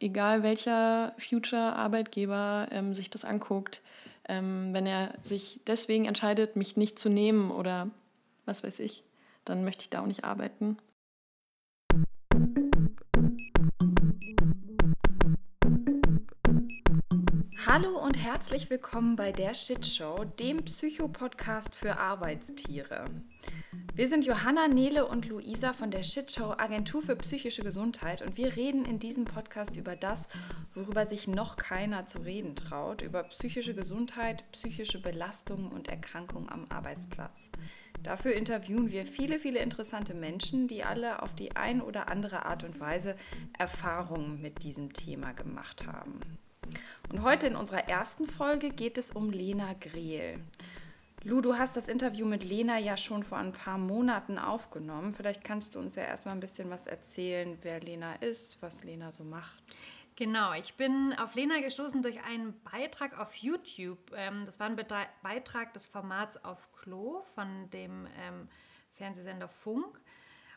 egal welcher Future-Arbeitgeber ähm, sich das anguckt, ähm, wenn er sich deswegen entscheidet, mich nicht zu nehmen oder was weiß ich, dann möchte ich da auch nicht arbeiten. Hallo und herzlich willkommen bei der Shit Show, dem Psycho-Podcast für Arbeitstiere. Wir sind Johanna, Nele und Luisa von der Shit Show Agentur für psychische Gesundheit und wir reden in diesem Podcast über das, worüber sich noch keiner zu reden traut, über psychische Gesundheit, psychische Belastung und Erkrankung am Arbeitsplatz. Dafür interviewen wir viele, viele interessante Menschen, die alle auf die ein oder andere Art und Weise Erfahrungen mit diesem Thema gemacht haben. Und heute in unserer ersten Folge geht es um Lena Grehl. Lu, du hast das Interview mit Lena ja schon vor ein paar Monaten aufgenommen. Vielleicht kannst du uns ja erstmal ein bisschen was erzählen, wer Lena ist, was Lena so macht. Genau, ich bin auf Lena gestoßen durch einen Beitrag auf YouTube. Ähm, das war ein Beitrag des Formats auf Klo von dem ähm, Fernsehsender Funk.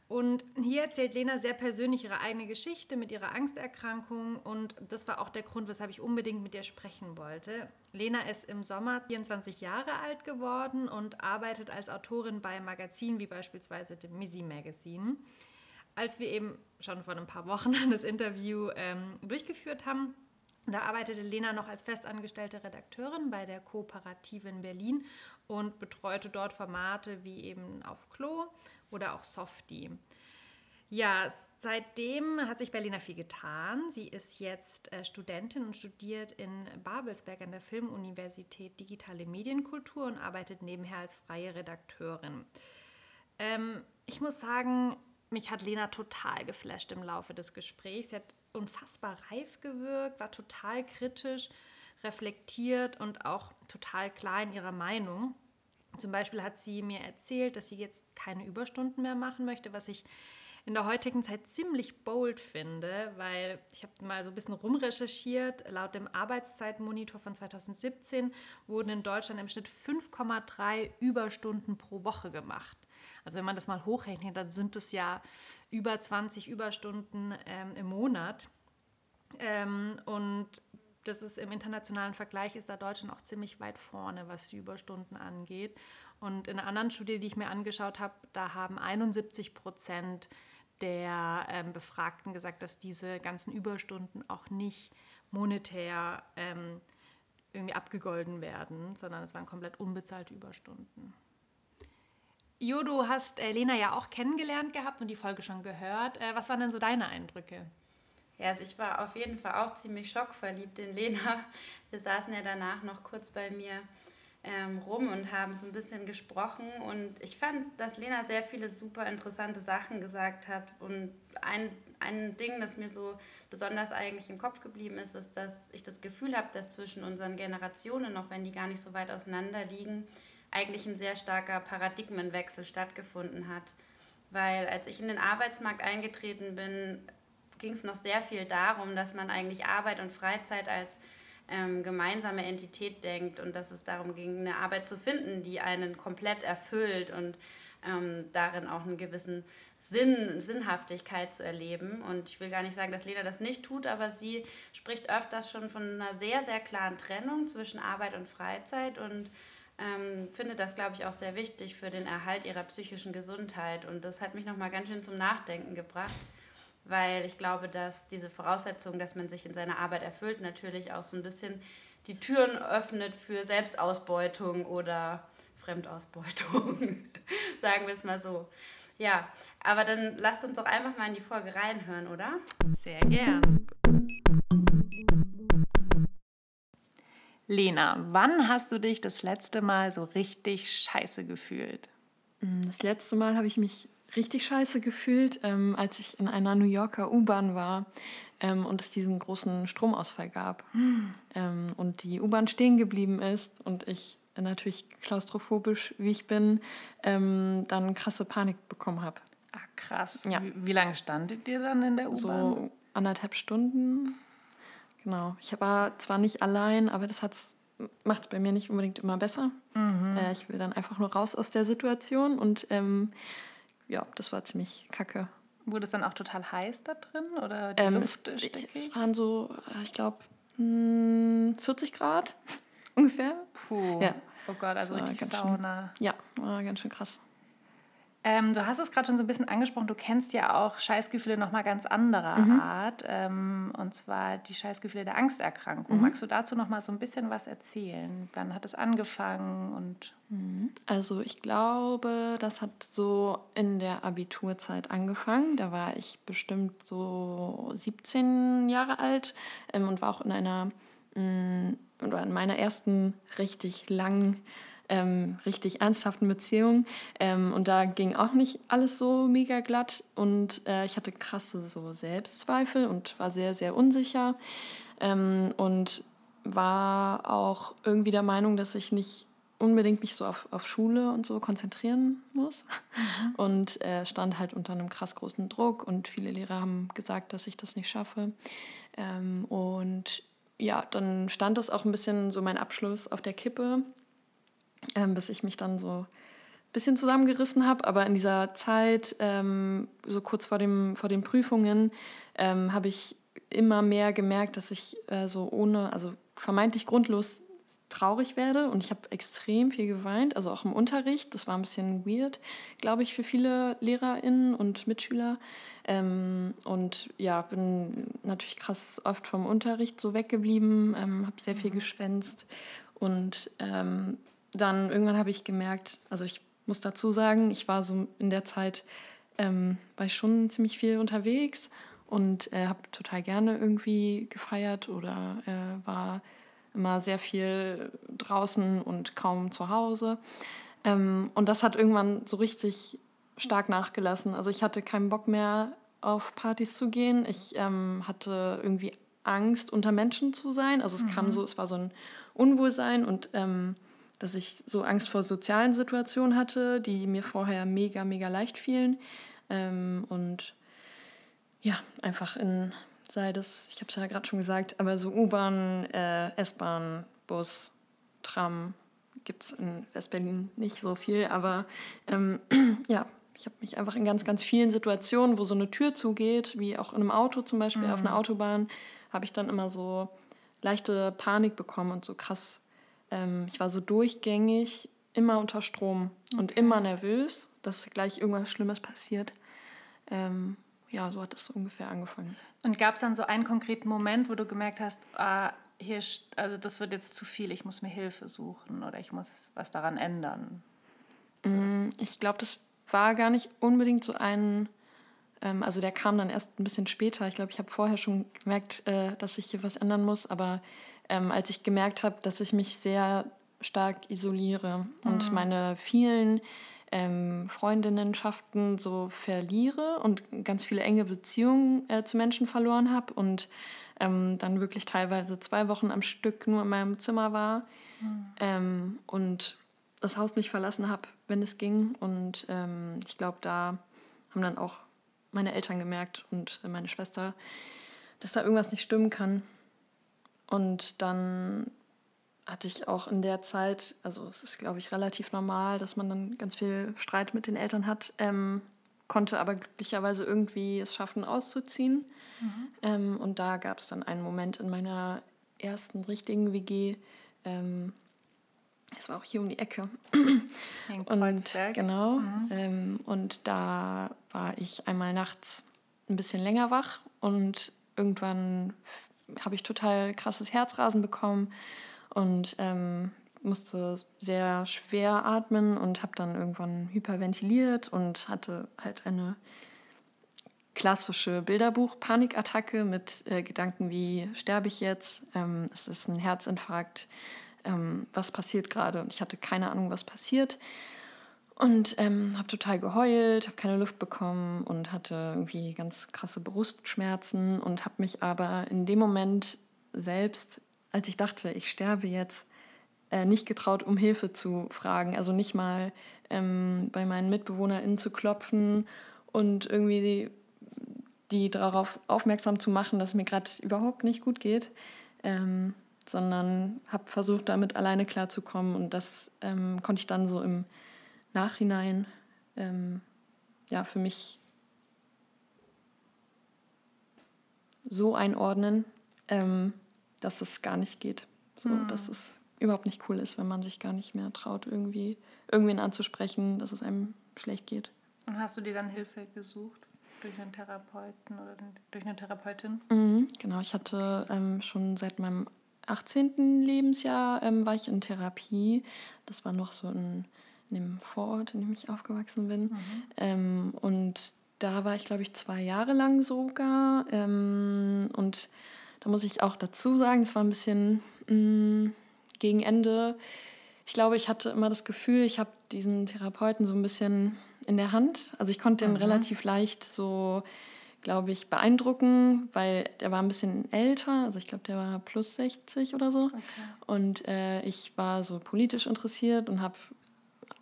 Und hier erzählt Lena sehr persönlich ihre eigene Geschichte mit ihrer Angsterkrankung und das war auch der Grund, weshalb ich unbedingt mit ihr sprechen wollte. Lena ist im Sommer 24 Jahre alt geworden und arbeitet als Autorin bei Magazinen wie beispielsweise dem Missy Magazine. Als wir eben schon vor ein paar Wochen das Interview ähm, durchgeführt haben, da arbeitete Lena noch als festangestellte Redakteurin bei der Kooperative in Berlin und betreute dort Formate wie eben auf Klo oder auch Softie. Ja, seitdem hat sich Berliner viel getan. Sie ist jetzt äh, Studentin und studiert in Babelsberg an der Filmuniversität Digitale Medienkultur und arbeitet nebenher als freie Redakteurin. Ähm, ich muss sagen, mich hat Lena total geflasht im Laufe des Gesprächs. Sie hat unfassbar reif gewirkt, war total kritisch, reflektiert und auch total klar in ihrer Meinung. Zum Beispiel hat sie mir erzählt, dass sie jetzt keine Überstunden mehr machen möchte, was ich in der heutigen Zeit ziemlich bold finde, weil ich habe mal so ein bisschen rumrecherchiert. Laut dem Arbeitszeitmonitor von 2017 wurden in Deutschland im Schnitt 5,3 Überstunden pro Woche gemacht. Also wenn man das mal hochrechnet, dann sind es ja über 20 Überstunden ähm, im Monat. Ähm, und das ist im internationalen Vergleich ist da Deutschland auch ziemlich weit vorne, was die Überstunden angeht. Und in einer anderen Studie, die ich mir angeschaut habe, da haben 71 Prozent der ähm, Befragten gesagt, dass diese ganzen Überstunden auch nicht monetär ähm, irgendwie abgegolden werden, sondern es waren komplett unbezahlte Überstunden. Jo, du hast äh, Lena ja auch kennengelernt gehabt und die Folge schon gehört. Äh, was waren denn so deine Eindrücke? Ja, also ich war auf jeden Fall auch ziemlich schockverliebt in Lena. Wir saßen ja danach noch kurz bei mir ähm, rum und haben so ein bisschen gesprochen. Und ich fand, dass Lena sehr viele super interessante Sachen gesagt hat. Und ein, ein Ding, das mir so besonders eigentlich im Kopf geblieben ist, ist, dass ich das Gefühl habe, dass zwischen unseren Generationen, auch wenn die gar nicht so weit auseinander liegen, eigentlich ein sehr starker Paradigmenwechsel stattgefunden hat. Weil als ich in den Arbeitsmarkt eingetreten bin, ging es noch sehr viel darum, dass man eigentlich Arbeit und Freizeit als ähm, gemeinsame Entität denkt und dass es darum ging, eine Arbeit zu finden, die einen komplett erfüllt und ähm, darin auch einen gewissen Sinn, Sinnhaftigkeit zu erleben. Und ich will gar nicht sagen, dass Lena das nicht tut, aber sie spricht öfters schon von einer sehr, sehr klaren Trennung zwischen Arbeit und Freizeit und ähm, findet das, glaube ich, auch sehr wichtig für den Erhalt ihrer psychischen Gesundheit. Und das hat mich nochmal ganz schön zum Nachdenken gebracht weil ich glaube, dass diese Voraussetzung, dass man sich in seiner Arbeit erfüllt, natürlich auch so ein bisschen die Türen öffnet für Selbstausbeutung oder Fremdausbeutung, sagen wir es mal so. Ja, aber dann lasst uns doch einfach mal in die Folge reinhören, oder? Sehr gern. Lena, wann hast du dich das letzte Mal so richtig scheiße gefühlt? Das letzte Mal habe ich mich richtig scheiße gefühlt, ähm, als ich in einer New Yorker U-Bahn war ähm, und es diesen großen Stromausfall gab. Mhm. Ähm, und die U-Bahn stehen geblieben ist und ich natürlich klaustrophobisch, wie ich bin, ähm, dann krasse Panik bekommen habe. Ah, krass. Ja. Wie, wie, lange standet ihr dann in der U-Bahn? So anderthalb Stunden. Genau. Ich war zwar nicht allein, aber das macht es bei mir nicht unbedingt immer besser. Mhm. Äh, ich will dann einfach nur raus aus der Situation und ähm, ja, das war ziemlich kacke. Wurde es dann auch total heiß da drin oder die Ähm, Luft es, stickig? es waren so, äh, ich glaube, 40 Grad ungefähr. Puh. Ja. Oh Gott, also richtig ganz schön. Sauna. Ja, war ganz schön krass. Ähm, du hast es gerade schon so ein bisschen angesprochen, du kennst ja auch Scheißgefühle nochmal ganz anderer Mhm. Art. Ähm, und zwar die Scheißgefühle der Angsterkrankung. Mhm. Magst du dazu nochmal so ein bisschen was erzählen? Wann hat es angefangen und Also ich glaube, das hat so in der Abiturzeit angefangen. Da war ich bestimmt so 17 Jahre alt ähm, und war auch in einer mh, oder in meiner ersten richtig langen, ähm, richtig ernsthaften Beziehung. Ähm, und da ging auch nicht alles so mega glatt und äh, ich hatte krasse so Selbstzweifel und war sehr, sehr unsicher ähm, und war auch irgendwie der Meinung, dass ich nicht unbedingt mich so auf, auf Schule und so konzentrieren muss. Und äh, stand halt unter einem krass großen Druck und viele Lehrer haben gesagt, dass ich das nicht schaffe. Ähm, und ja, dann stand das auch ein bisschen so mein Abschluss auf der Kippe, ähm, bis ich mich dann so ein bisschen zusammengerissen habe. Aber in dieser Zeit, ähm, so kurz vor, dem, vor den Prüfungen, ähm, habe ich immer mehr gemerkt, dass ich äh, so ohne, also vermeintlich grundlos traurig werde und ich habe extrem viel geweint, also auch im Unterricht. Das war ein bisschen weird, glaube ich, für viele LehrerInnen und Mitschüler. Ähm, und ja, bin natürlich krass oft vom Unterricht so weggeblieben, ähm, habe sehr viel geschwänzt und ähm, dann irgendwann habe ich gemerkt, also ich muss dazu sagen, ich war so in der Zeit, ähm, war ich schon ziemlich viel unterwegs und äh, habe total gerne irgendwie gefeiert oder äh, war immer sehr viel draußen und kaum zu Hause. Ähm, und das hat irgendwann so richtig stark nachgelassen. Also ich hatte keinen Bock mehr auf Partys zu gehen. Ich ähm, hatte irgendwie Angst, unter Menschen zu sein. Also es kam so, es war so ein Unwohlsein und ähm, dass ich so Angst vor sozialen Situationen hatte, die mir vorher mega, mega leicht fielen. Ähm, und ja, einfach in, sei das, ich habe es ja gerade schon gesagt, aber so U-Bahn, äh, S-Bahn, Bus, Tram gibt es in Westberlin nicht so viel, aber ähm, ja, ich habe mich einfach in ganz, ganz vielen Situationen, wo so eine Tür zugeht, wie auch in einem Auto zum Beispiel, auf einer Autobahn, habe ich dann immer so leichte Panik bekommen und so krass. Ähm, ich war so durchgängig, immer unter Strom und immer nervös, dass gleich irgendwas Schlimmes passiert. Ähm, ja, so hat das so ungefähr angefangen. Und gab es dann so einen konkreten Moment, wo du gemerkt hast, ah, hier, also das wird jetzt zu viel, ich muss mir Hilfe suchen oder ich muss was daran ändern? Ich glaube, das war gar nicht unbedingt so ein, ähm, also der kam dann erst ein bisschen später. Ich glaube, ich habe vorher schon gemerkt, äh, dass ich hier was ändern muss, aber ähm, als ich gemerkt habe, dass ich mich sehr stark isoliere und meine vielen ähm, Freundinnenschaften so verliere und ganz viele enge Beziehungen äh, zu Menschen verloren habe und ähm, dann wirklich teilweise zwei Wochen am Stück nur in meinem Zimmer war ähm, und das Haus nicht verlassen habe, wenn es ging. Und ähm, ich glaube, da haben dann auch meine Eltern gemerkt und äh, meine Schwester, dass da irgendwas nicht stimmen kann. Und dann hatte ich auch in der Zeit, also es ist, glaube ich, relativ normal, dass man dann ganz viel Streit mit den Eltern hat, ähm, konnte aber glücklicherweise irgendwie es schaffen, auszuziehen. Ähm, und da gab es dann einen Moment in meiner ersten richtigen WG, ähm, es war auch hier um die Ecke. In Und Kreuzberg. genau. Ähm, und da war ich einmal nachts ein bisschen länger wach und irgendwann habe ich total krasses Herzrasen bekommen und ähm, musste sehr schwer atmen und habe dann irgendwann hyperventiliert und hatte halt eine klassische Bilderbuch-Panikattacke mit äh, Gedanken wie, sterbe ich jetzt? Ähm, es ist ein Herzinfarkt. Ähm, was passiert gerade? Und ich hatte keine Ahnung, was passiert. Und ähm, habe total geheult, habe keine Luft bekommen und hatte irgendwie ganz krasse Brustschmerzen und habe mich aber in dem Moment selbst, als ich dachte, ich sterbe jetzt, äh, nicht getraut, um Hilfe zu fragen. Also nicht mal ähm, bei meinen MitbewohnerInnen zu klopfen und irgendwie die, die darauf aufmerksam zu machen, dass es mir gerade überhaupt nicht gut geht, ähm, sondern habe versucht, damit alleine klarzukommen. Und das ähm, konnte ich dann so im Nachhinein ähm, ja, für mich so einordnen, ähm, dass es gar nicht geht. So, mhm. dass es überhaupt nicht cool ist, wenn man sich gar nicht mehr traut, irgendwie irgendwen anzusprechen, dass es einem schlecht geht. Und hast du dir dann Hilfe gesucht durch einen Therapeuten oder durch eine Therapeutin? Mhm, genau, ich hatte ähm, schon seit meinem 18. Lebensjahr ähm, war ich in Therapie. Das war noch so in, in dem Vorort, in dem ich aufgewachsen bin. Mhm. Ähm, und da war ich, glaube ich, zwei Jahre lang sogar. Ähm, und da muss ich auch dazu sagen, es war ein bisschen mh, mm, gegen Ende. Ich glaube, ich hatte immer das Gefühl, ich habe diesen Therapeuten so ein bisschen in der Hand. Also ich konnte ihn mhm. relativ leicht so, glaube ich, beeindrucken, weil der war ein bisschen älter. Also ich glaube, der war plus 60 oder so. Okay. Und äh, ich war so politisch interessiert und habe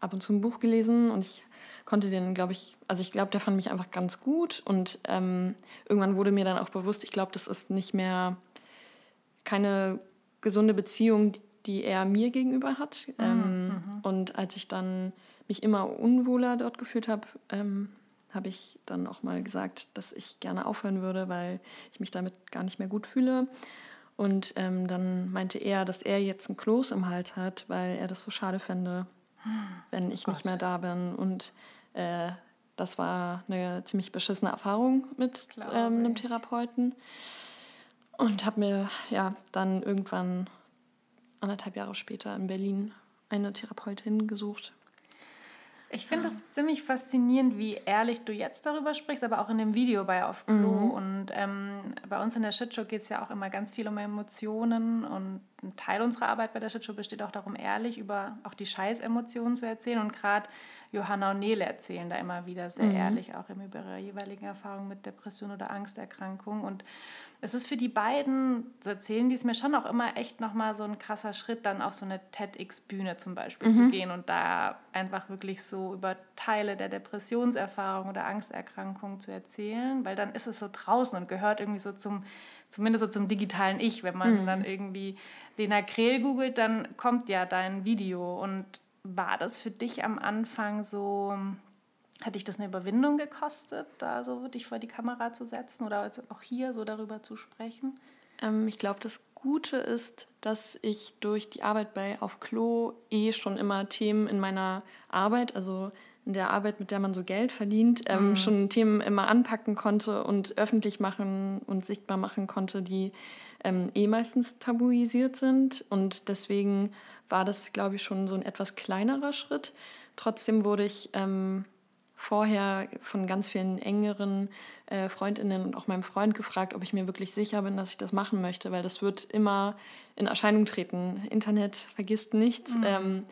ab und zu ein Buch gelesen und ich konnte den, glaube ich, also ich glaube, der fand mich einfach ganz gut und ähm, irgendwann wurde mir dann auch bewusst, ich glaube, das ist nicht mehr keine gesunde Beziehung, die er mir gegenüber hat. Mhm. Ähm, mhm. Und als ich dann mich immer unwohler dort gefühlt habe, ähm, habe ich dann auch mal gesagt, dass ich gerne aufhören würde, weil ich mich damit gar nicht mehr gut fühle. Und ähm, dann meinte er, dass er jetzt ein Kloß im Hals hat, weil er das so schade fände, wenn ich Gott. nicht mehr da bin. Und äh, das war eine ziemlich beschissene Erfahrung mit ähm, einem Therapeuten. Und habe mir ja dann irgendwann anderthalb Jahre später in Berlin eine Therapeutin gesucht. Ich finde es ja. ziemlich faszinierend, wie ehrlich du jetzt darüber sprichst, aber auch in dem Video bei Auf Klo. Mhm. Und ähm, bei uns in der Shitshow geht es ja auch immer ganz viel um Emotionen. Und ein Teil unserer Arbeit bei der Shitshow besteht auch darum, ehrlich über auch die Scheiß-Emotionen zu erzählen. Und gerade Johanna und Nele erzählen da immer wieder sehr mhm. ehrlich auch über ihre jeweiligen Erfahrungen mit Depression oder Angsterkrankung. Und es ist für die beiden, so erzählen die es mir schon auch immer echt nochmal so ein krasser Schritt, dann auf so eine TEDx-Bühne zum Beispiel mhm. zu gehen und da einfach wirklich so über Teile der Depressionserfahrung oder Angsterkrankung zu erzählen, weil dann ist es so draußen und gehört irgendwie so zum, zumindest so zum digitalen Ich. Wenn man mhm. dann irgendwie Lena Krehl googelt, dann kommt ja dein Video. Und war das für dich am Anfang so hat dich das eine Überwindung gekostet, da so dich vor die Kamera zu setzen oder auch hier so darüber zu sprechen? Ähm, ich glaube, das Gute ist, dass ich durch die Arbeit bei Auf Klo eh schon immer Themen in meiner Arbeit, also in der Arbeit, mit der man so Geld verdient, ähm, mhm. schon Themen immer anpacken konnte und öffentlich machen und sichtbar machen konnte, die ähm, eh meistens tabuisiert sind. Und deswegen war das, glaube ich, schon so ein etwas kleinerer Schritt. Trotzdem wurde ich ähm, vorher von ganz vielen engeren äh, Freundinnen und auch meinem Freund gefragt, ob ich mir wirklich sicher bin, dass ich das machen möchte, weil das wird immer in Erscheinung treten. Internet vergisst nichts. Mhm. Ähm,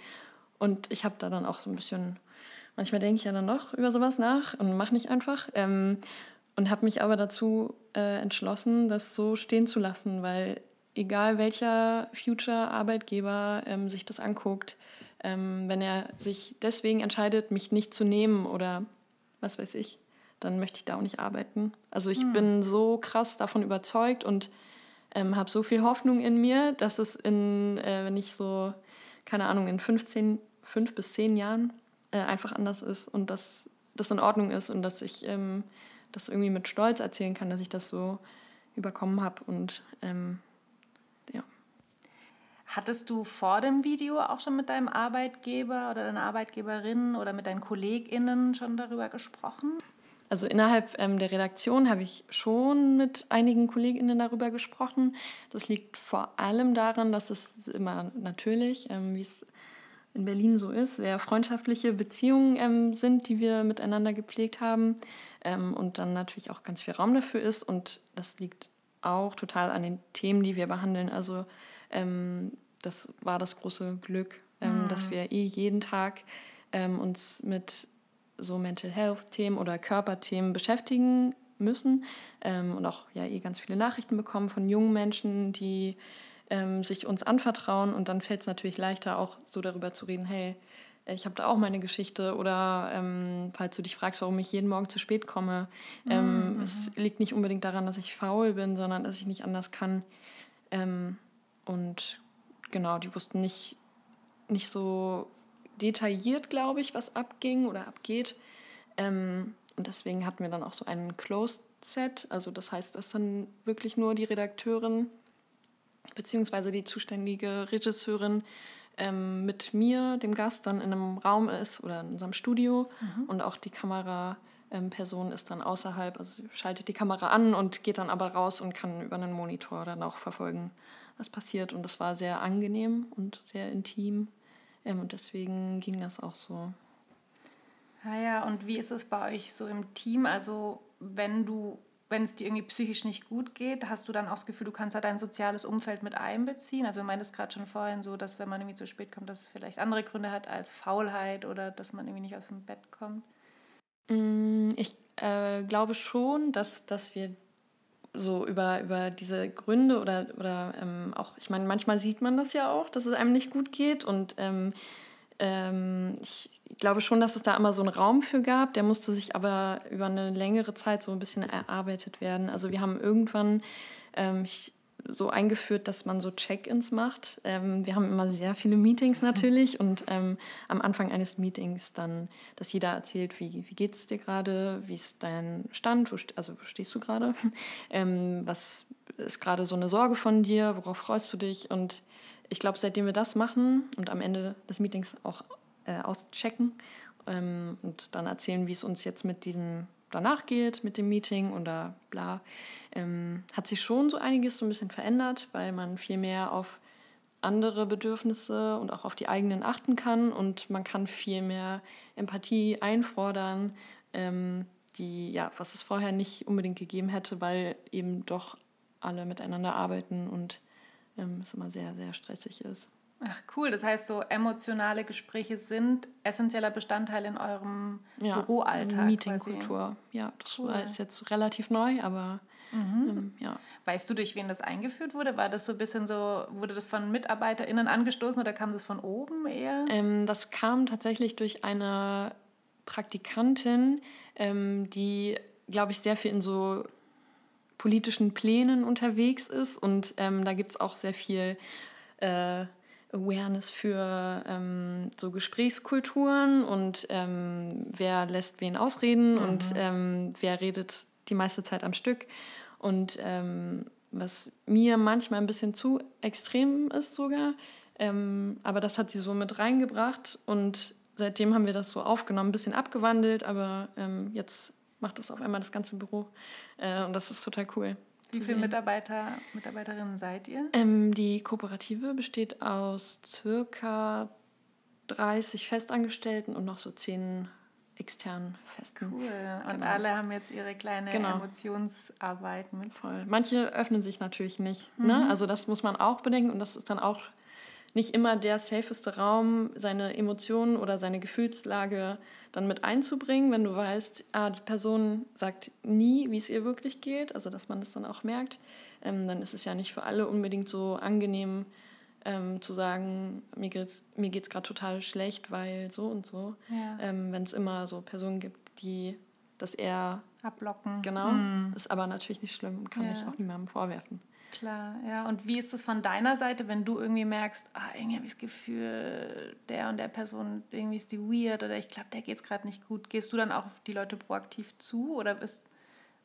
und ich habe da dann auch so ein bisschen, manchmal denke ich ja dann doch über sowas nach und mache nicht einfach. Ähm, und habe mich aber dazu äh, entschlossen, das so stehen zu lassen, weil egal welcher Future-Arbeitgeber ähm, sich das anguckt, ähm, wenn er sich deswegen entscheidet, mich nicht zu nehmen oder was weiß ich, dann möchte ich da auch nicht arbeiten. Also ich hm. bin so krass davon überzeugt und ähm, habe so viel Hoffnung in mir, dass es in, äh, wenn ich so, keine Ahnung, in 15, 5 bis 10 Jahren äh, einfach anders ist und dass das in Ordnung ist und dass ich ähm, das irgendwie mit Stolz erzählen kann, dass ich das so überkommen habe und ähm, Hattest du vor dem Video auch schon mit deinem Arbeitgeber oder deiner Arbeitgeberin oder mit deinen KollegInnen schon darüber gesprochen? Also innerhalb ähm, der Redaktion habe ich schon mit einigen KollegInnen darüber gesprochen. Das liegt vor allem daran, dass es immer natürlich, ähm, wie es in Berlin so ist, sehr freundschaftliche Beziehungen ähm, sind, die wir miteinander gepflegt haben ähm, und dann natürlich auch ganz viel Raum dafür ist. Und das liegt auch total an den Themen, die wir behandeln. Also ähm, das war das große Glück, ähm, mhm. dass wir eh jeden Tag ähm, uns mit so Mental Health-Themen oder Körperthemen beschäftigen müssen ähm, und auch ja eh ganz viele Nachrichten bekommen von jungen Menschen, die ähm, sich uns anvertrauen und dann fällt es natürlich leichter auch so darüber zu reden, hey, ich habe da auch meine Geschichte oder ähm, falls du dich fragst, warum ich jeden Morgen zu spät komme, ähm, mhm. es liegt nicht unbedingt daran, dass ich faul bin, sondern dass ich nicht anders kann. Ähm, und genau, die wussten nicht, nicht so detailliert, glaube ich, was abging oder abgeht. Ähm, und deswegen hatten wir dann auch so einen Closed Set. Also das heißt, dass dann wirklich nur die Redakteurin beziehungsweise die zuständige Regisseurin ähm, mit mir, dem Gast, dann in einem Raum ist oder in unserem Studio mhm. und auch die Kameraperson ähm, ist dann außerhalb, also schaltet die Kamera an und geht dann aber raus und kann über einen Monitor dann auch verfolgen, was passiert. Und das war sehr angenehm und sehr intim ähm, und deswegen ging das auch so. Ja, ah ja, und wie ist es bei euch so im Team? Also wenn du wenn es dir irgendwie psychisch nicht gut geht, hast du dann auch das Gefühl, du kannst halt dein soziales Umfeld mit einbeziehen? Also du meintest gerade schon vorhin so, dass wenn man irgendwie zu spät kommt, dass es vielleicht andere Gründe hat als Faulheit oder dass man irgendwie nicht aus dem Bett kommt? Mm, ich äh, glaube schon, dass, dass wir so über, über diese Gründe oder, oder ähm, auch, ich meine, manchmal sieht man das ja auch, dass es einem nicht gut geht und ähm, ähm, ich glaube schon, dass es da immer so einen Raum für gab. Der musste sich aber über eine längere Zeit so ein bisschen erarbeitet werden. Also wir haben irgendwann ähm, so eingeführt, dass man so Check-ins macht. Ähm, wir haben immer sehr viele Meetings natürlich und ähm, am Anfang eines Meetings dann, dass jeder erzählt, wie, wie geht es dir gerade, wie ist dein Stand, wo, also wo stehst du gerade, ähm, was ist gerade so eine Sorge von dir, worauf freust du dich? Und ich glaube, seitdem wir das machen und am Ende des Meetings auch äh, auschecken ähm, und dann erzählen, wie es uns jetzt mit diesem danach geht, mit dem Meeting oder bla, ähm, hat sich schon so einiges so ein bisschen verändert, weil man viel mehr auf andere Bedürfnisse und auch auf die eigenen achten kann und man kann viel mehr Empathie einfordern, ähm, die, ja, was es vorher nicht unbedingt gegeben hätte, weil eben doch alle miteinander arbeiten und ähm, es immer sehr, sehr stressig ist. Ach cool, das heißt, so emotionale Gespräche sind essentieller Bestandteil in eurem ja, Büroalltag. Meetingkultur, ja, das cool. ist jetzt relativ neu, aber mhm. ähm, ja. Weißt du, durch wen das eingeführt wurde? War das so ein bisschen so, wurde das von MitarbeiterInnen angestoßen oder kam das von oben eher? Ähm, das kam tatsächlich durch eine Praktikantin, ähm, die, glaube ich, sehr viel in so politischen Plänen unterwegs ist und ähm, da gibt es auch sehr viel äh, Awareness für ähm, so Gesprächskulturen und ähm, wer lässt wen ausreden mhm. und ähm, wer redet die meiste Zeit am Stück. Und ähm, was mir manchmal ein bisschen zu extrem ist sogar, ähm, aber das hat sie so mit reingebracht und seitdem haben wir das so aufgenommen, ein bisschen abgewandelt, aber ähm, jetzt macht das auf einmal das ganze Büro äh, und das ist total cool. Wie viele Mitarbeiter, Mitarbeiterinnen seid ihr? Ähm, die Kooperative besteht aus circa 30 Festangestellten und noch so 10 externen Festen. Cool. Und genau. alle haben jetzt ihre kleine genau. Emotionsarbeit mit. Voll. Manche öffnen sich natürlich nicht. Ne? Mhm. Ne? Also das muss man auch bedenken und das ist dann auch nicht immer der safeste Raum, seine Emotionen oder seine Gefühlslage dann mit einzubringen, wenn du weißt, ah, die Person sagt nie, wie es ihr wirklich geht, also dass man es das dann auch merkt, ähm, dann ist es ja nicht für alle unbedingt so angenehm ähm, zu sagen, mir geht es mir geht's gerade total schlecht, weil so und so. Ja. Ähm, wenn es immer so Personen gibt, die das eher ablocken. Genau, mhm. ist aber natürlich nicht schlimm und kann ja. ich auch niemandem vorwerfen. Klar, ja. Und wie ist es von deiner Seite, wenn du irgendwie merkst, ah, irgendwie habe ich das Gefühl, der und der Person, irgendwie ist die weird oder ich glaube, der geht es gerade nicht gut. Gehst du dann auch auf die Leute proaktiv zu oder bist.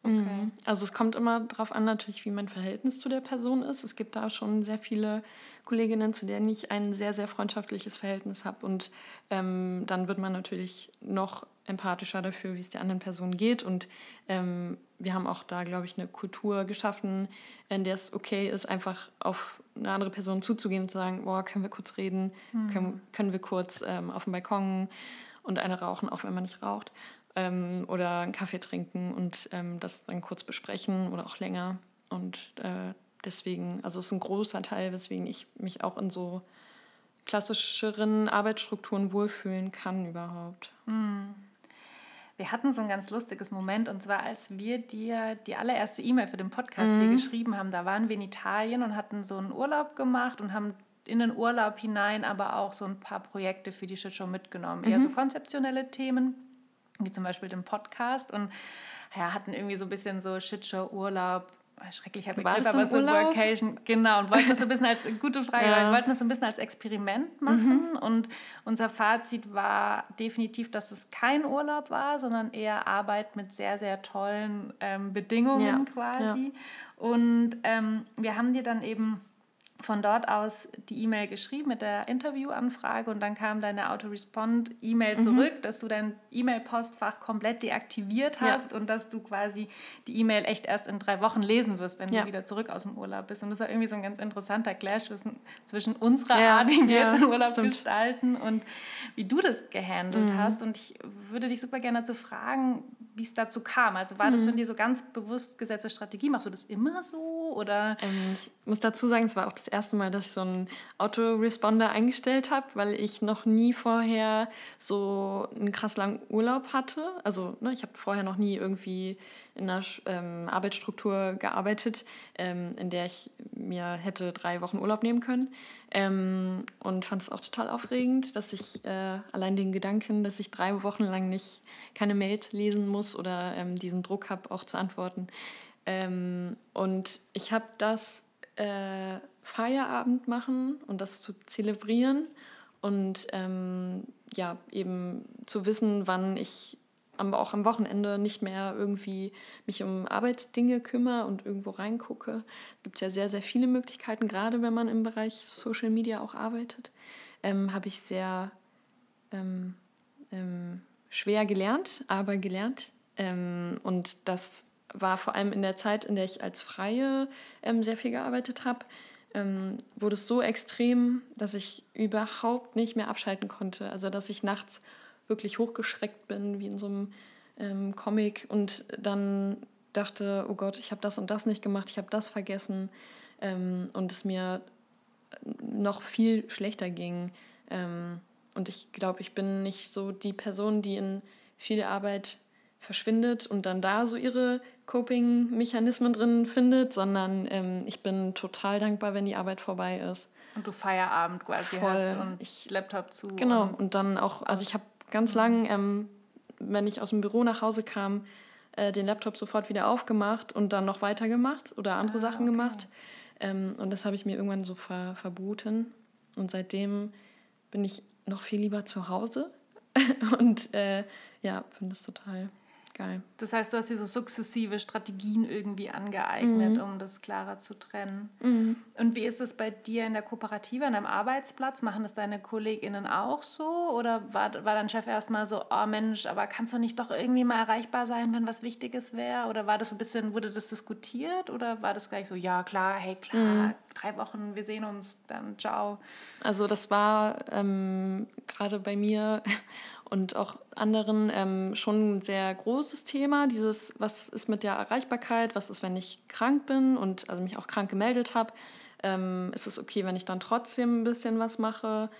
Okay. Mhm. Also es kommt immer darauf an, natürlich, wie mein Verhältnis zu der Person ist. Es gibt da schon sehr viele Kolleginnen, zu denen ich ein sehr, sehr freundschaftliches Verhältnis habe. Und ähm, dann wird man natürlich noch empathischer dafür, wie es der anderen Person geht. Und ähm, wir haben auch da, glaube ich, eine Kultur geschaffen, in der es okay ist, einfach auf eine andere Person zuzugehen und zu sagen, boah, können wir kurz reden, mhm. können, können wir kurz ähm, auf dem Balkon und eine rauchen, auch wenn man nicht raucht. Ähm, oder einen Kaffee trinken und ähm, das dann kurz besprechen oder auch länger. Und äh, deswegen, also es ist ein großer Teil, weswegen ich mich auch in so klassischeren Arbeitsstrukturen wohlfühlen kann überhaupt. Mhm. Wir hatten so ein ganz lustiges Moment und zwar, als wir dir die allererste E-Mail für den Podcast mhm. hier geschrieben haben, da waren wir in Italien und hatten so einen Urlaub gemacht und haben in den Urlaub hinein aber auch so ein paar Projekte für die Shitshow mitgenommen. Mhm. Eher so konzeptionelle Themen, wie zum Beispiel den Podcast und ja, hatten irgendwie so ein bisschen so Shitshow-Urlaub schrecklicher Begriff, aber so Urlaub? Workation, genau, und wollten das so ein bisschen als, gute Frage, ja. wir wollten das so ein bisschen als Experiment machen mhm. und unser Fazit war definitiv, dass es kein Urlaub war, sondern eher Arbeit mit sehr, sehr tollen ähm, Bedingungen ja. quasi. Ja. Und ähm, wir haben dir dann eben von dort aus die E-Mail geschrieben mit der Interviewanfrage und dann kam deine Autorespond-E-Mail mhm. zurück, dass du dein E-Mail-Postfach komplett deaktiviert hast ja. und dass du quasi die E-Mail echt erst in drei Wochen lesen wirst, wenn ja. du wieder zurück aus dem Urlaub bist. Und das war irgendwie so ein ganz interessanter Clash zwischen unserer ja. Art, wie wir jetzt den Urlaub stimmt. gestalten und wie du das gehandelt mhm. hast. Und ich würde dich super gerne dazu fragen, wie es dazu kam. Also war mhm. das von dir so ganz bewusst gesetzte Strategie? Machst du das immer so? Oder? Ähm, ich muss dazu sagen, es war auch das erste Mal, dass ich so einen Autoresponder eingestellt habe, weil ich noch nie vorher so einen krass langen Urlaub hatte. Also ne, ich habe vorher noch nie irgendwie in einer ähm, Arbeitsstruktur gearbeitet, ähm, in der ich mir hätte drei Wochen Urlaub nehmen können. Ähm, und fand es auch total aufregend, dass ich äh, allein den Gedanken, dass ich drei Wochen lang nicht keine Mails lesen muss oder ähm, diesen Druck habe, auch zu antworten. Ähm, und ich habe das äh, Feierabend machen und das zu zelebrieren und ähm, ja, eben zu wissen, wann ich aber auch am Wochenende nicht mehr irgendwie mich um Arbeitsdinge kümmere und irgendwo reingucke. Gibt es ja sehr, sehr viele Möglichkeiten, gerade wenn man im Bereich Social Media auch arbeitet. Ähm, Habe ich sehr ähm, ähm, schwer gelernt, aber gelernt. Ähm, und das war vor allem in der Zeit, in der ich als Freie ähm, sehr viel gearbeitet habe, ähm, wurde es so extrem, dass ich überhaupt nicht mehr abschalten konnte. Also dass ich nachts wirklich hochgeschreckt bin, wie in so einem ähm, Comic und dann dachte, oh Gott, ich habe das und das nicht gemacht, ich habe das vergessen ähm, und es mir noch viel schlechter ging. Ähm, und ich glaube, ich bin nicht so die Person, die in viel Arbeit verschwindet und dann da so ihre Coping-Mechanismen drin findet, sondern ähm, ich bin total dankbar, wenn die Arbeit vorbei ist. Und du Feierabend quasi Voll. hast und ich, Laptop zu. Genau, und, und dann auch, also ich habe ganz lang, ähm, wenn ich aus dem Büro nach Hause kam, äh, den Laptop sofort wieder aufgemacht und dann noch weitergemacht oder andere ah, Sachen okay. gemacht. Ähm, und das habe ich mir irgendwann so ver verboten. Und seitdem bin ich noch viel lieber zu Hause und äh, ja, finde es total Geil. Das heißt, du hast dir so sukzessive Strategien irgendwie angeeignet, mhm. um das klarer zu trennen. Mhm. Und wie ist es bei dir in der Kooperative, an deinem Arbeitsplatz? Machen das deine KollegInnen auch so? Oder war, war dein Chef erstmal so, oh Mensch, aber kannst du nicht doch irgendwie mal erreichbar sein, wenn was Wichtiges wäre? Oder war das so ein bisschen, wurde das diskutiert? Oder war das gleich so, ja klar, hey klar, mhm. drei Wochen, wir sehen uns, dann ciao? Also das war ähm, gerade bei mir und auch anderen ähm, schon ein sehr großes Thema. Dieses, was ist mit der Erreichbarkeit, was ist, wenn ich krank bin und also mich auch krank gemeldet habe. Ähm, ist es okay, wenn ich dann trotzdem ein bisschen was mache?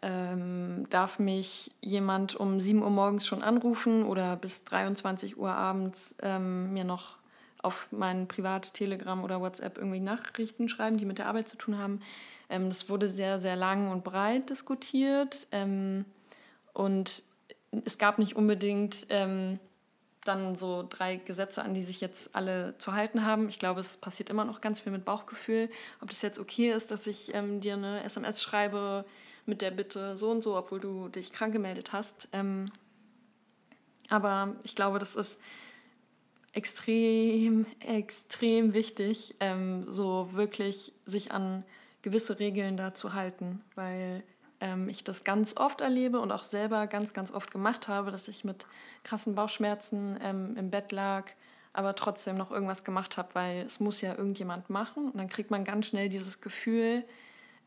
Ähm, darf mich jemand um 7 Uhr morgens schon anrufen oder bis 23 Uhr abends ähm, mir noch auf mein privat Telegram oder WhatsApp irgendwie Nachrichten schreiben, die mit der Arbeit zu tun haben? Ähm, das wurde sehr, sehr lang und breit diskutiert. Und es gab nicht unbedingt ähm, dann so drei Gesetze, an die sich jetzt alle zu halten haben. Ich glaube, es passiert immer noch ganz viel mit Bauchgefühl. Ob das jetzt okay ist, dass ich ähm, dir eine SMS schreibe mit der Bitte so und so, obwohl du dich krank gemeldet hast. Ähm, aber ich glaube, das ist extrem, extrem wichtig, ähm, so wirklich sich an gewisse Regeln da zu halten, weil ähm, ich das ganz oft erlebe und auch selber ganz, ganz oft gemacht habe, dass ich mit krassen Bauchschmerzen ähm, im Bett lag, aber trotzdem noch irgendwas gemacht habe, weil es muss ja irgendjemand machen. Und dann kriegt man ganz schnell dieses Gefühl,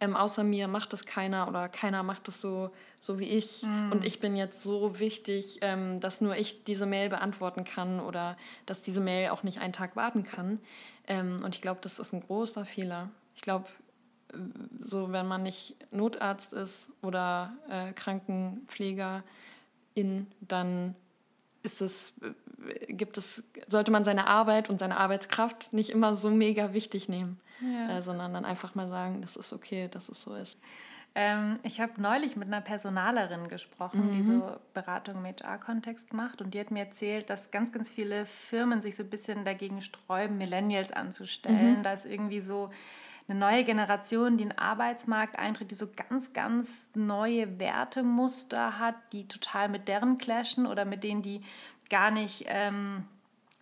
ähm, außer mir macht das keiner oder keiner macht das so, so wie ich. Mm. Und ich bin jetzt so wichtig, ähm, dass nur ich diese Mail beantworten kann oder dass diese Mail auch nicht einen Tag warten kann. Ähm, und ich glaube, das ist ein großer Fehler. Ich glaube, so wenn man nicht Notarzt ist oder äh, Krankenpflegerin, dann ist es, äh, gibt es, sollte man seine Arbeit und seine Arbeitskraft nicht immer so mega wichtig nehmen, ja. äh, sondern dann einfach mal sagen, das ist okay, dass es so ist. Ähm, ich habe neulich mit einer Personalerin gesprochen, mhm. die so Beratung im HR-Kontext macht. Und die hat mir erzählt, dass ganz, ganz viele Firmen sich so ein bisschen dagegen sträuben, Millennials anzustellen. Mhm. Da ist irgendwie so eine neue Generation, die in den Arbeitsmarkt eintritt, die so ganz, ganz neue Wertemuster hat, die total mit deren clashen oder mit denen, die gar nicht ähm,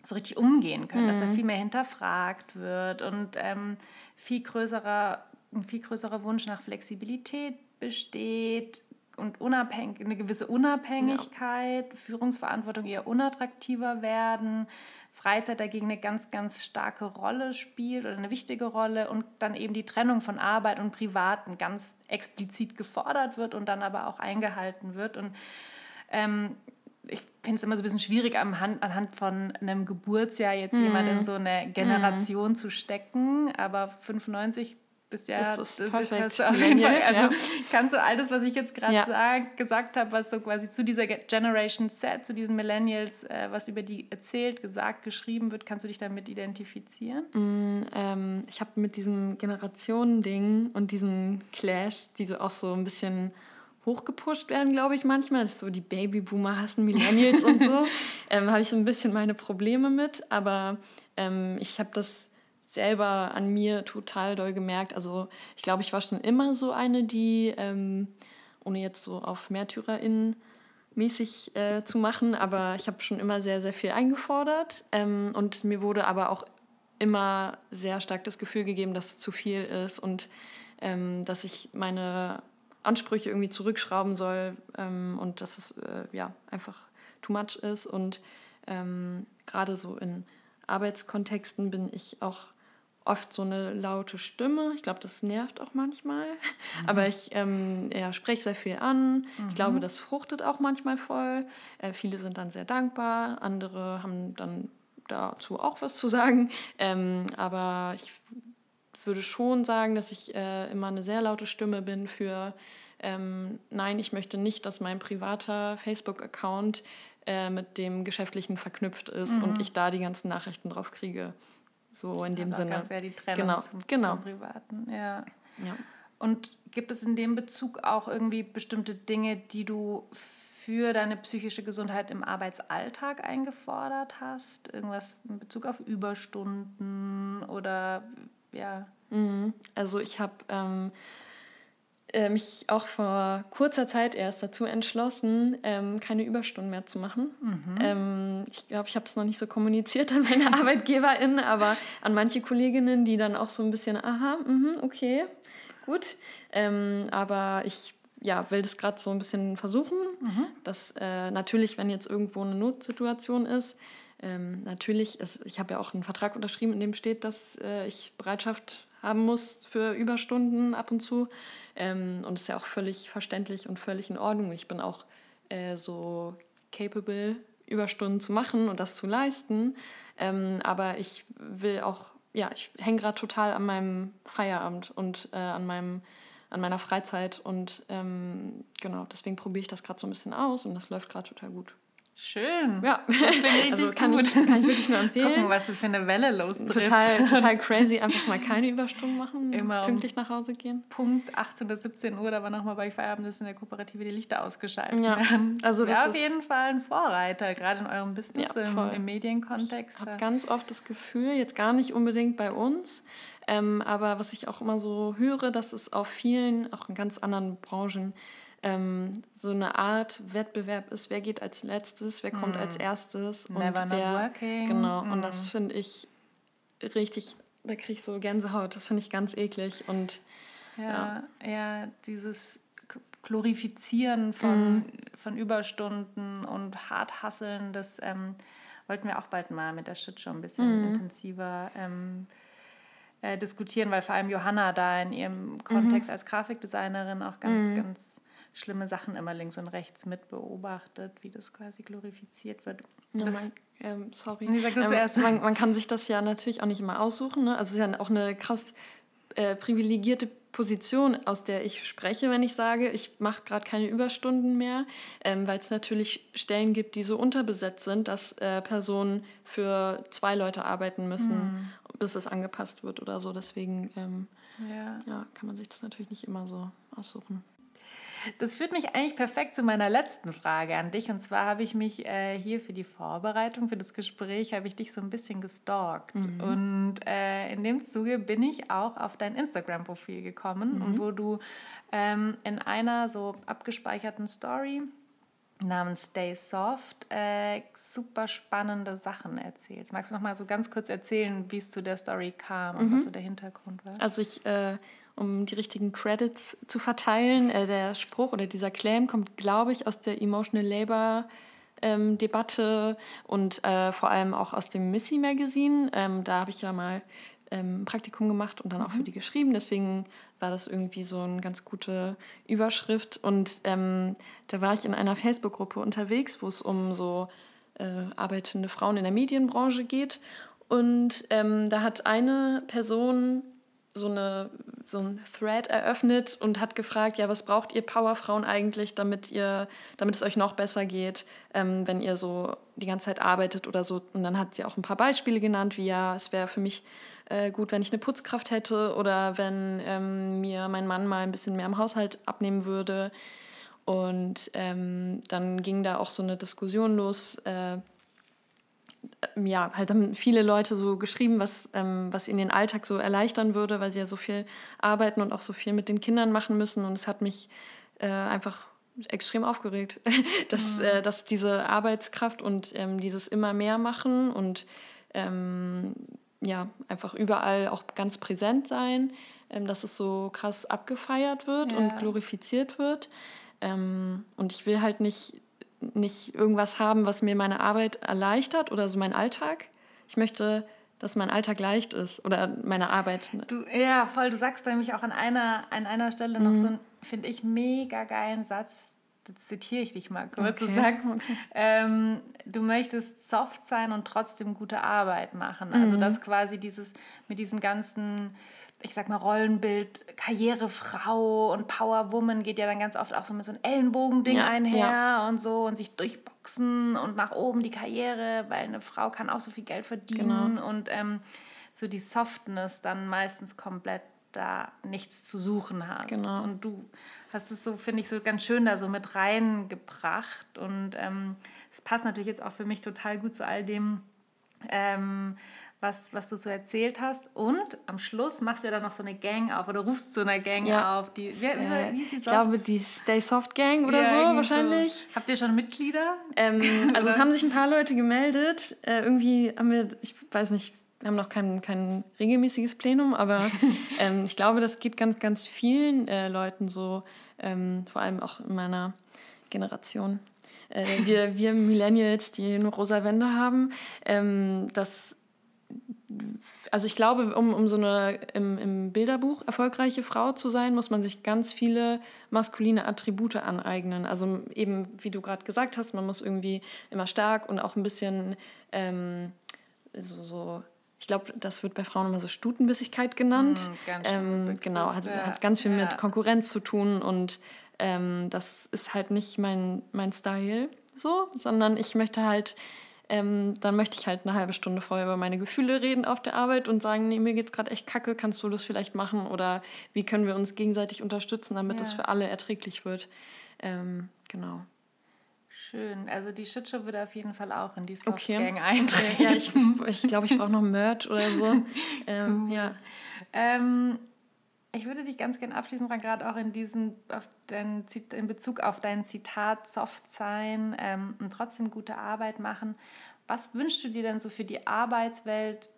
so richtig umgehen können, mhm. dass da mhm. viel mehr hinterfragt wird und ähm, viel größerer, ein viel größerer Wunsch nach Flexibilität besteht und unabhängig, eine gewisse Unabhängigkeit, ja. Führungsverantwortung eher unattraktiver werden, Freizeit dagegen eine ganz, ganz starke Rolle spielt oder eine wichtige Rolle und dann eben die Trennung von Arbeit und Privaten ganz explizit gefordert wird und dann aber auch eingehalten wird. Und ähm, ich finde es immer so ein bisschen schwierig, anhand, anhand von einem Geburtsjahr jetzt mhm. jemand in so eine Generation mhm. zu stecken, aber 95 bist ja das ist perfekt. Du auf jeden Fall, also ja. kannst du all das, was ich jetzt gerade ja. gesagt habe, was so quasi zu dieser Generation Z, zu diesen Millennials, äh, was über die erzählt, gesagt, geschrieben wird, kannst du dich damit identifizieren? Mm, ähm, ich habe mit diesem Generationending und diesem Clash, die so auch so ein bisschen hochgepusht werden, glaube ich, manchmal. Das ist so die Babyboomer hassen Millennials und so. Ähm, habe ich so ein bisschen meine Probleme mit. Aber ähm, ich habe das selber an mir total doll gemerkt. Also ich glaube, ich war schon immer so eine, die, ähm, ohne jetzt so auf MärtyrerInnen mäßig äh, zu machen, aber ich habe schon immer sehr, sehr viel eingefordert. Ähm, und mir wurde aber auch immer sehr stark das Gefühl gegeben, dass es zu viel ist und ähm, dass ich meine Ansprüche irgendwie zurückschrauben soll ähm, und dass es äh, ja einfach too much ist. Und ähm, gerade so in Arbeitskontexten bin ich auch oft so eine laute Stimme. Ich glaube, das nervt auch manchmal. Mhm. Aber ich ähm, ja, spreche sehr viel an. Mhm. Ich glaube, das fruchtet auch manchmal voll. Äh, viele sind dann sehr dankbar. Andere haben dann dazu auch was zu sagen. Ähm, aber ich würde schon sagen, dass ich äh, immer eine sehr laute Stimme bin für ähm, nein, ich möchte nicht, dass mein privater Facebook-Account äh, mit dem geschäftlichen verknüpft ist mhm. und ich da die ganzen Nachrichten drauf kriege. So in dem Sinne. Ganz ja die Trennung genau. zum, genau. Privaten. Ja. ja. Und gibt es in dem Bezug auch irgendwie bestimmte Dinge, die du für deine psychische Gesundheit im Arbeitsalltag eingefordert hast? Irgendwas in Bezug auf Überstunden oder ja? Mhm. Also ich habe ähm, äh, mich auch vor kurzer Zeit erst dazu entschlossen, ähm, keine Überstunden mehr zu machen. Mhm. Ähm, ich glaube, ich habe es noch nicht so kommuniziert an meine ArbeitgeberInnen, aber an manche Kolleginnen, die dann auch so ein bisschen, aha, mh, okay, gut. Ähm, aber ich ja, will das gerade so ein bisschen versuchen, mhm. dass äh, natürlich, wenn jetzt irgendwo eine Notsituation ist, ähm, natürlich, also ich habe ja auch einen Vertrag unterschrieben, in dem steht, dass äh, ich Bereitschaft haben muss für Überstunden ab und zu. Ähm, und ist ja auch völlig verständlich und völlig in Ordnung. Ich bin auch äh, so capable, Überstunden zu machen und das zu leisten. Ähm, aber ich will auch, ja, ich hänge gerade total an meinem Feierabend und äh, an meinem an meiner Freizeit und ähm, genau, deswegen probiere ich das gerade so ein bisschen aus und das läuft gerade total gut. Schön. Ja, also kann ich, kann ich wirklich nur empfehlen. Gucken, was du für eine Welle lostrittst. Total, total crazy, einfach mal keine Überstunden machen, Immer pünktlich um nach Hause gehen. Punkt 18 oder 17 Uhr, da war nochmal bei Feierabend, ist in der Kooperative die Lichter ausgeschaltet ja, Also das ja, auf jeden Fall ein Vorreiter, gerade in eurem Business, ja, im, im, Medienkontext. Ich habe ganz oft das Gefühl, jetzt gar nicht unbedingt bei uns, ähm, aber was ich auch immer so höre, dass es auf vielen, auch in ganz anderen Branchen, ähm, so eine Art Wettbewerb ist, wer geht als letztes, wer kommt mm. als erstes. Never und wer, working. Genau, mm. und das finde ich richtig, da kriege ich so Gänsehaut, das finde ich ganz eklig. Und ja, ja, ja dieses Glorifizieren von, mm. von Überstunden und Harthasseln, das ähm, wollten wir auch bald mal mit der Shit schon ein bisschen mhm. intensiver ähm, äh, diskutieren, weil vor allem Johanna da in ihrem Kontext mhm. als Grafikdesignerin auch ganz, mhm. ganz schlimme Sachen immer links und rechts mit beobachtet, wie das quasi glorifiziert wird. Ja, das, man, ähm, sorry. Nee, sag du ähm, zuerst. Man, man, kann sich das ja natürlich auch nicht immer aussuchen. Ne? Also es ist ja auch eine krass äh, privilegierte Position, aus der ich spreche, wenn ich sage, ich mache gerade keine Überstunden mehr, ähm, weil es natürlich Stellen gibt, die so unterbesetzt sind, dass äh, Personen für zwei Leute arbeiten müssen. Mhm bis es angepasst wird oder so. Deswegen ähm, Ja. ja, kann man sich das natürlich nicht immer so aussuchen. Das führt mich eigentlich perfekt zu meiner letzten Frage an dich. Und zwar habe ich mich äh, hier für die Vorbereitung, für das Gespräch, habe ich dich so ein bisschen gestalkt. Und äh, in dem Zuge bin ich auch auf dein Instagram-Profil gekommen, und wo du ähm, in einer so abgespeicherten Story namens Stay Soft äh, super spannende Sachen erzählst. Magst du noch mal so ganz kurz erzählen, wie es zu der Story kam und was so der Hintergrund war? Also ich, äh, um die richtigen Credits zu verteilen, äh, der Spruch oder dieser Claim kommt, glaube ich, aus der Emotional Labor ähm, Debatte und äh, vor allem auch aus dem Missy Magazine. Ähm, da habe ich ja mal ähm, ein Praktikum gemacht und dann auch für die geschrieben. Deswegen war das irgendwie so eine ganz gute Überschrift. Und ähm, da war ich in einer Facebook-Gruppe unterwegs, wo es um so äh, arbeitende Frauen in der Medienbranche geht. Und ähm, da hat eine Person so, eine, so ein Thread eröffnet und hat gefragt, ja, was braucht ihr Powerfrauen eigentlich, damit ihr, damit es euch noch besser geht, ähm, wenn ihr so die ganze Zeit arbeitet oder so. Und dann hat sie auch ein paar Beispiele genannt, wie ja, es wäre für mich äh, gut, wenn ich eine Putzkraft hätte oder wenn ähm, mir mein Mann mal ein bisschen mehr im Haushalt abnehmen würde. Und ähm, dann ging da auch so eine Diskussion los, äh, ja, halt haben viele Leute so geschrieben, was, ähm, was ihnen den Alltag so erleichtern würde, weil sie ja so viel arbeiten und auch so viel mit den Kindern machen müssen. Und es hat mich äh, einfach extrem aufgeregt, dass, äh, dass diese Arbeitskraft und ähm, dieses immer mehr machen und ähm, ja, einfach überall auch ganz präsent sein, ähm, dass es so krass abgefeiert wird Ja. und glorifiziert wird. Ähm, und ich will halt nicht, nicht irgendwas haben, was mir meine Arbeit erleichtert oder so mein Alltag. Ich möchte, dass mein Alltag leicht ist oder meine Arbeit. Du, ja, voll. Du sagst nämlich auch an einer, an einer Stelle noch so einen, finde ich, mega geilen Satz. Jetzt zitiere ich dich mal kurz. Du Okay, sagst, ähm, du möchtest soft sein und trotzdem gute Arbeit machen. Also, dass quasi dieses, mit diesem ganzen, ich sag mal, Rollenbild, Karrierefrau und Powerwoman geht ja dann ganz oft auch so mit so einem Ellenbogending Ja, einher ja. und so und sich durchboxen und nach oben die Karriere, weil eine Frau kann auch so viel Geld verdienen und ähm, so die Softness dann meistens komplett da nichts zu suchen hat. Genau. Und du hast es so, finde ich, so ganz schön da so mit reingebracht und ähm, es passt natürlich jetzt auch für mich total gut zu all dem, ähm, was, was du so erzählt hast. Und am Schluss machst du ja dann noch so eine Gang auf oder rufst so eine Gang Ja. auf. Die, wie, wie, Äh, wie ist die ich Soft- glaube, die Stay Soft Gang oder Ja, so wahrscheinlich. Habt ihr schon Mitglieder? Ähm, also es haben sich ein paar Leute gemeldet. Äh, irgendwie haben wir, ich weiß nicht, wir haben noch kein, kein regelmäßiges Plenum, aber ähm, ich glaube, das geht ganz, ganz vielen äh, Leuten so, ähm, vor allem auch in meiner Generation. Äh, wir, wir Millennials, die nur rosa Wände haben, ähm, das also ich glaube, um, um so eine im, im Bilderbuch erfolgreiche Frau zu sein, muss man sich ganz viele maskuline Attribute aneignen. Also eben, wie du gerade gesagt hast, man muss irgendwie immer stark und auch ein bisschen ähm, so, so, ich glaube, das wird bei Frauen immer so Stutenbissigkeit genannt. Mm, ähm, genau, hat, ja. hat ganz viel Ja. mit Konkurrenz zu tun und ähm, das ist halt nicht mein, mein Style so, sondern ich möchte halt ähm, dann möchte ich halt eine halbe Stunde vorher über meine Gefühle reden auf der Arbeit und sagen, nee, mir geht's gerade echt kacke, kannst du das vielleicht machen? Oder wie können wir uns gegenseitig unterstützen, damit es Ja. für alle erträglich wird? Ähm, genau. Schön. Also die Shitshow würde auf jeden Fall auch in die Soft Okay. Gang eintreten. Ja, ich glaube, ich, glaub, ich brauche noch Merch oder so. Ähm, ja. Ähm, ich würde dich ganz gerne abschließen, Frank, gerade auch in, diesen, auf dein, in Bezug auf dein Zitat soft sein ähm, und trotzdem gute Arbeit machen. Was wünschst du dir denn so für die Arbeitswelt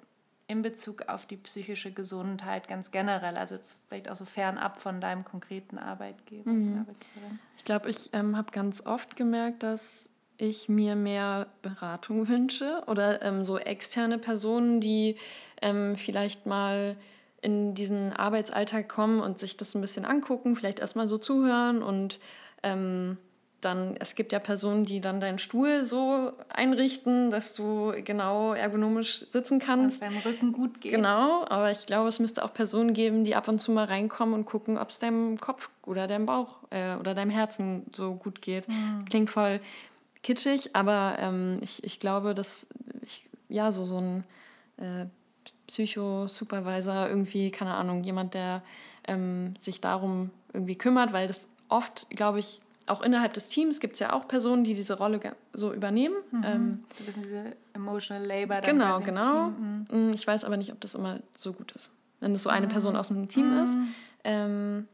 in Bezug auf die psychische Gesundheit ganz generell? Also vielleicht auch so fernab von deinem konkreten Arbeitgeber. Arbeitgeberin. Ich glaube, ich ähm, habe ganz oft gemerkt, dass ich mir mehr Beratung wünsche oder ähm, so externe Personen, die ähm, vielleicht mal in diesen Arbeitsalltag kommen und sich das ein bisschen angucken, vielleicht erstmal so zuhören und ähm, dann, es gibt ja Personen, die dann deinen Stuhl so einrichten, dass du genau ergonomisch sitzen Dass kannst. deinem Rücken gut geht. Genau, aber ich glaube, es müsste auch Personen geben, die ab und zu mal reinkommen und gucken, ob es deinem Kopf oder deinem Bauch äh, oder deinem Herzen so gut geht. Klingt voll kitschig, aber ähm, ich, ich glaube, dass ich, ja, so, so ein äh, Psycho-Supervisor, irgendwie, keine Ahnung, jemand, der ähm, sich darum irgendwie kümmert, weil das oft, glaube ich, auch innerhalb des Teams gibt es ja auch Personen, die diese Rolle so übernehmen. Mhm. Ähm, bisschen diese Emotional Labor. Genau, genau. Mhm. Mm, ich weiß aber nicht, ob das immer so gut ist, wenn es so eine mhm. Person aus dem Team ist. Mhm. Ähm,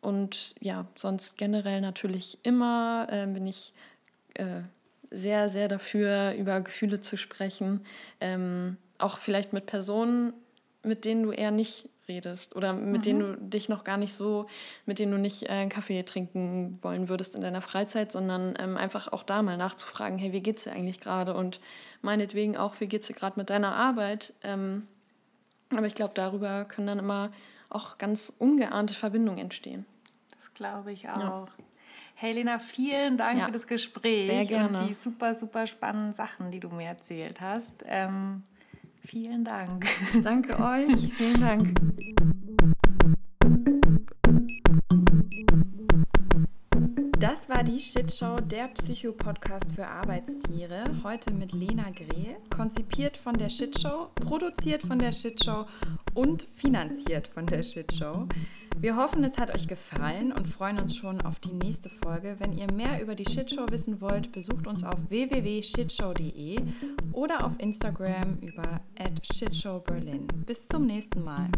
und ja, sonst generell natürlich immer äh, bin ich äh, sehr, sehr dafür, über Gefühle zu sprechen. Ähm, auch vielleicht mit Personen, mit denen du eher nicht redest oder mit mhm. denen du dich noch gar nicht so, mit denen du nicht äh, einen Kaffee trinken wollen würdest in deiner Freizeit, sondern ähm, einfach auch da mal nachzufragen, hey, wie geht's dir eigentlich gerade? Und meinetwegen auch, wie geht's dir gerade mit deiner Arbeit? Ähm, aber ich glaube, darüber können dann immer auch ganz ungeahnte Verbindungen entstehen. Das glaube ich auch. Ja. Hey Lena, vielen Dank ja. für das Gespräch Sehr gerne. und die super, super spannenden Sachen, die du mir erzählt hast. Ähm, vielen Dank. Danke euch. vielen Dank. Das war die Shitshow, der Psycho-Podcast für Arbeitstiere. Heute mit Lena Grehl. Konzipiert von der Shitshow, produziert von der Shitshow und finanziert von der Shitshow. Wir hoffen, es hat euch gefallen und freuen uns schon auf die nächste Folge. Wenn ihr mehr über die Shitshow wissen wollt, besucht uns auf www.shitshow.de oder auf Instagram über @shitshowberlin. Bis zum nächsten Mal.